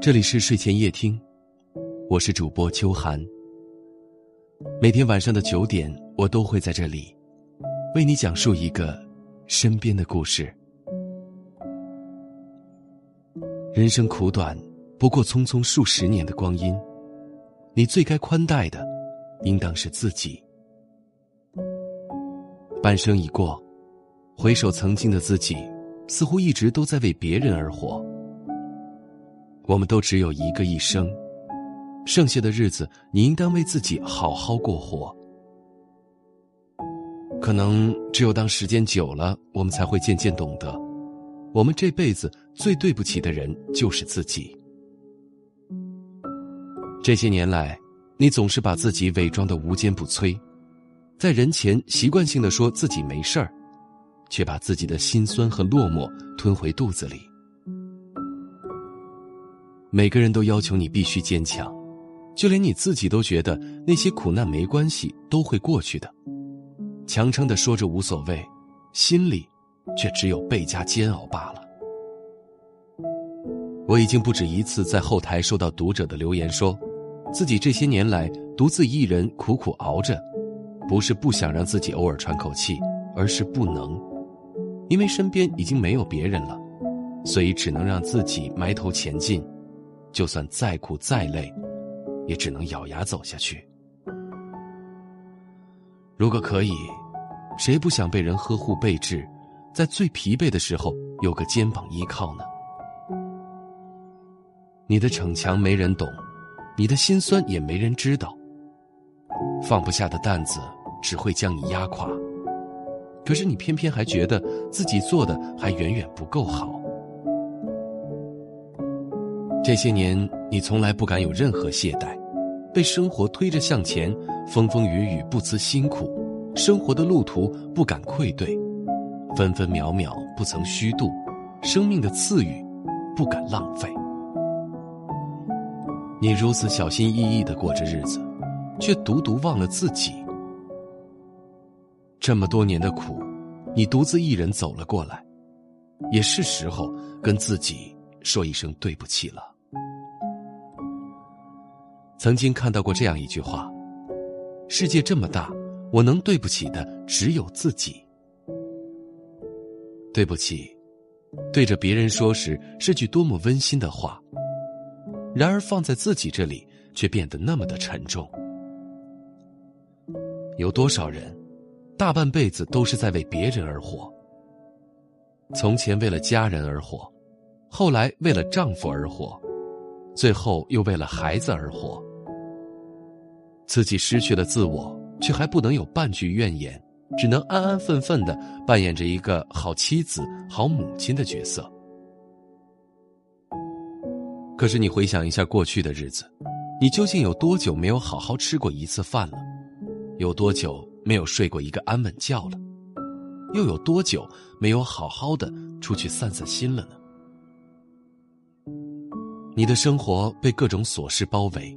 这里是睡前夜听，我是主播秋寒。每天晚上的九点，我都会在这里，为你讲述一个身边的故事。人生苦短，不过匆匆数十年的光阴，你最该宽待的，应当是自己。半生已过，回首曾经的自己，似乎一直都在为别人而活。我们都只有一个一生，剩下的日子，你应当为自己好好过活。可能只有当时间久了，我们才会渐渐懂得，我们这辈子最对不起的人就是自己。这些年来，你总是把自己伪装的无坚不摧，在人前习惯性的说自己没事儿，却把自己的心酸和落寞吞回肚子里。每个人都要求你必须坚强，就连你自己都觉得那些苦难没关系，都会过去的。强撑的说着无所谓，心里却只有倍加煎熬罢了。我已经不止一次在后台收到读者的留言，说自己这些年来独自一人苦苦熬着，不是不想让自己偶尔喘口气，而是不能，因为身边已经没有别人了，所以只能让自己埋头前进。就算再苦再累，也只能咬牙走下去。如果可以，谁不想被人呵护备至，在最疲惫的时候有个肩膀依靠呢？你的逞强没人懂，你的心酸也没人知道。放不下的担子只会将你压垮，可是你偏偏还觉得自己做的还远远不够好。这些年，你从来不敢有任何懈怠，被生活推着向前，风风雨雨不辞辛苦，生活的路途不敢愧对，分分秒秒不曾虚度，生命的赐予不敢浪费。你如此小心翼翼的过着日子，却独独忘了自己。这么多年的苦，你独自一人走了过来，也是时候跟自己说一声对不起了。曾经看到过这样一句话：“世界这么大，我能对不起的只有自己。”对不起，对着别人说时是句多么温馨的话，然而放在自己这里却变得那么的沉重。有多少人，大半辈子都是在为别人而活？从前为了家人而活，后来为了丈夫而活，最后又为了孩子而活。自己失去了自我，却还不能有半句怨言，只能安安分分的扮演着一个好妻子、好母亲的角色。可是你回想一下过去的日子，你究竟有多久没有好好吃过一次饭了？有多久没有睡过一个安稳觉了？又有多久没有好好的出去散散心了呢？你的生活被各种琐事包围。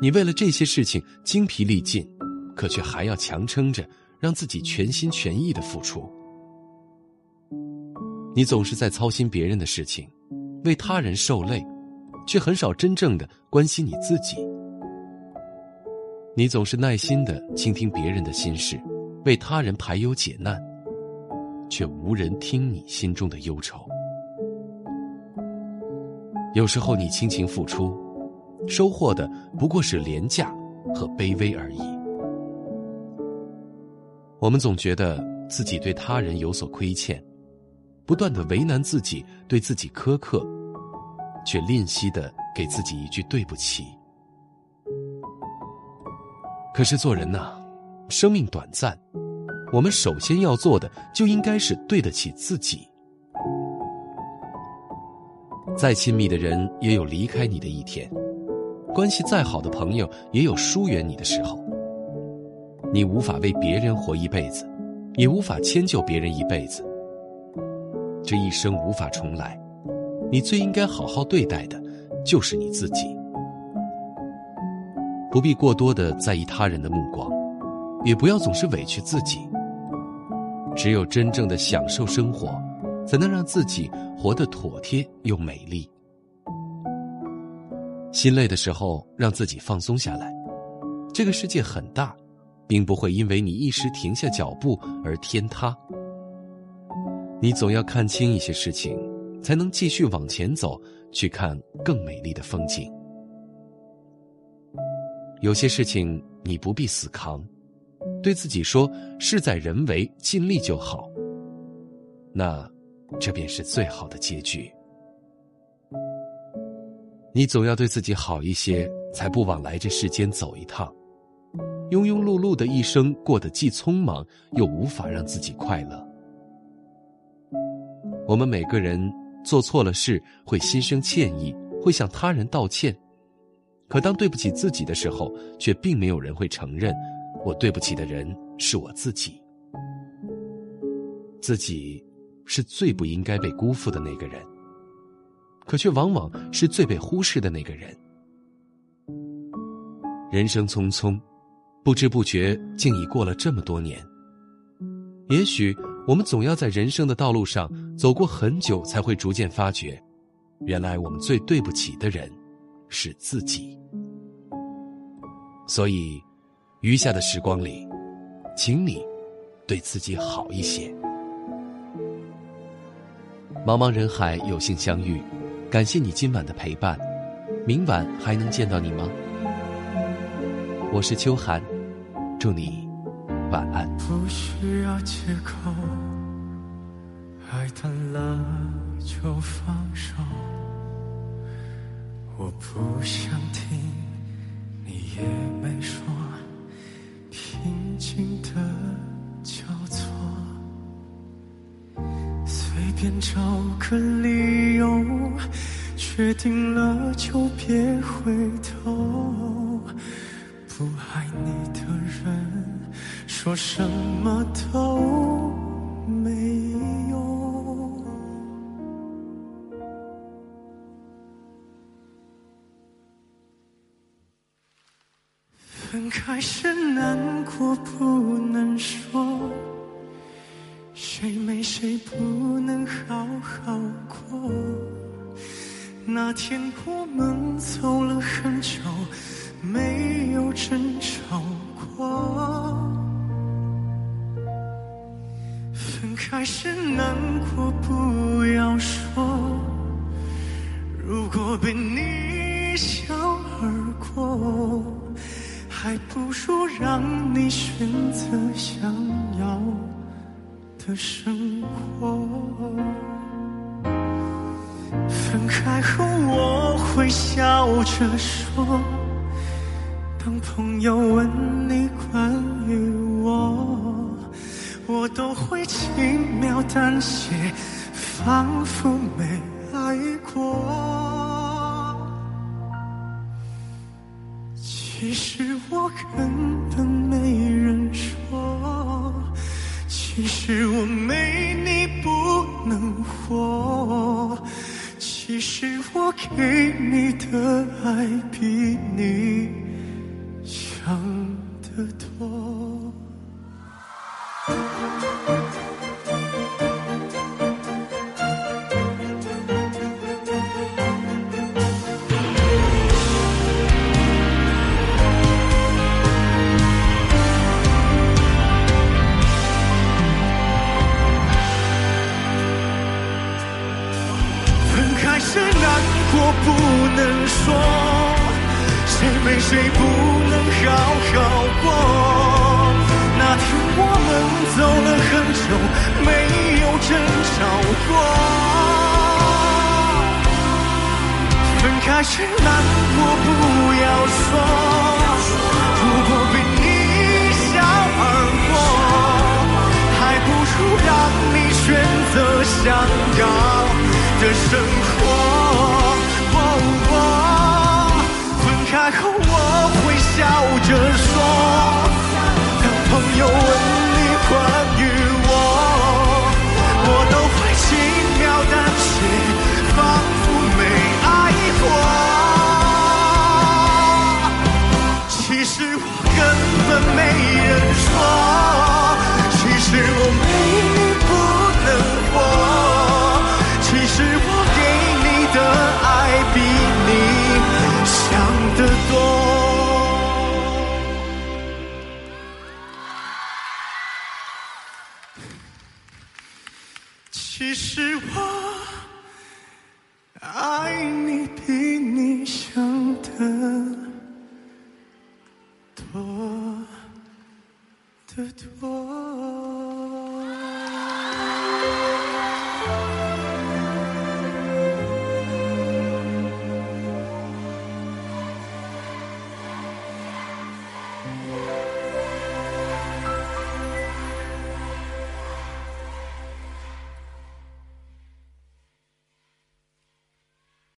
你为了这些事情精疲力尽，可却还要强撑着，让自己全心全意的付出。你总是在操心别人的事情，为他人受累，却很少真正的关心你自己。你总是耐心的倾听别人的心事，为他人排忧解难，却无人听你心中的忧愁。有时候你倾情付出。收获的不过是廉价和卑微而已。我们总觉得自己对他人有所亏欠，不断的为难自己，对自己苛刻，却吝惜的给自己一句对不起。可是做人呐，生命短暂，我们首先要做的就应该是对得起自己。再亲密的人也有离开你的一天。关系再好的朋友，也有疏远你的时候。你无法为别人活一辈子，也无法迁就别人一辈子。这一生无法重来，你最应该好好对待的，就是你自己。不必过多的在意他人的目光，也不要总是委屈自己。只有真正的享受生活，才能让自己活得妥帖又美丽。心累的时候，让自己放松下来。这个世界很大，并不会因为你一时停下脚步而天塌。你总要看清一些事情，才能继续往前走，去看更美丽的风景。有些事情你不必死扛，对自己说“事在人为，尽力就好”。那，这便是最好的结局。你总要对自己好一些，才不枉来这世间走一趟。庸庸碌碌的一生，过得既匆忙，又无法让自己快乐。我们每个人做错了事，会心生歉意，会向他人道歉。可当对不起自己的时候，却并没有人会承认，我对不起的人是我自己。自己是最不应该被辜负的那个人。可却往往是最被忽视的那个人。人生匆匆，不知不觉竟已过了这么多年。也许我们总要在人生的道路上走过很久，才会逐渐发觉，原来我们最对不起的人是自己。所以，余下的时光里，请你对自己好一些。茫茫人海，有幸相遇。感谢你今晚的陪伴，明晚还能见到你吗？我是秋寒，祝你晚安。不需要借口，爱淡了就放手。我不想听，你也没说，平静的便找个理由。决定了就别回头，不爱你的人说什么都没用。分开时难过不谁不能好好过。那天我们走了很久，没有争吵过。分开时难过不要说，如果被你一笑而过，还不如让你选择想要的生活。分开后我会笑着说，当朋友问你关于我，我都会轻描淡写，仿佛没爱过。其实我根其实我没你不能活。其实我给你的爱比你想的多。争吵过。分开时难过不要说，如果被你一笑而过，还不如让你选择想要的生活。分开后我会笑着说，当朋友问其实我爱你。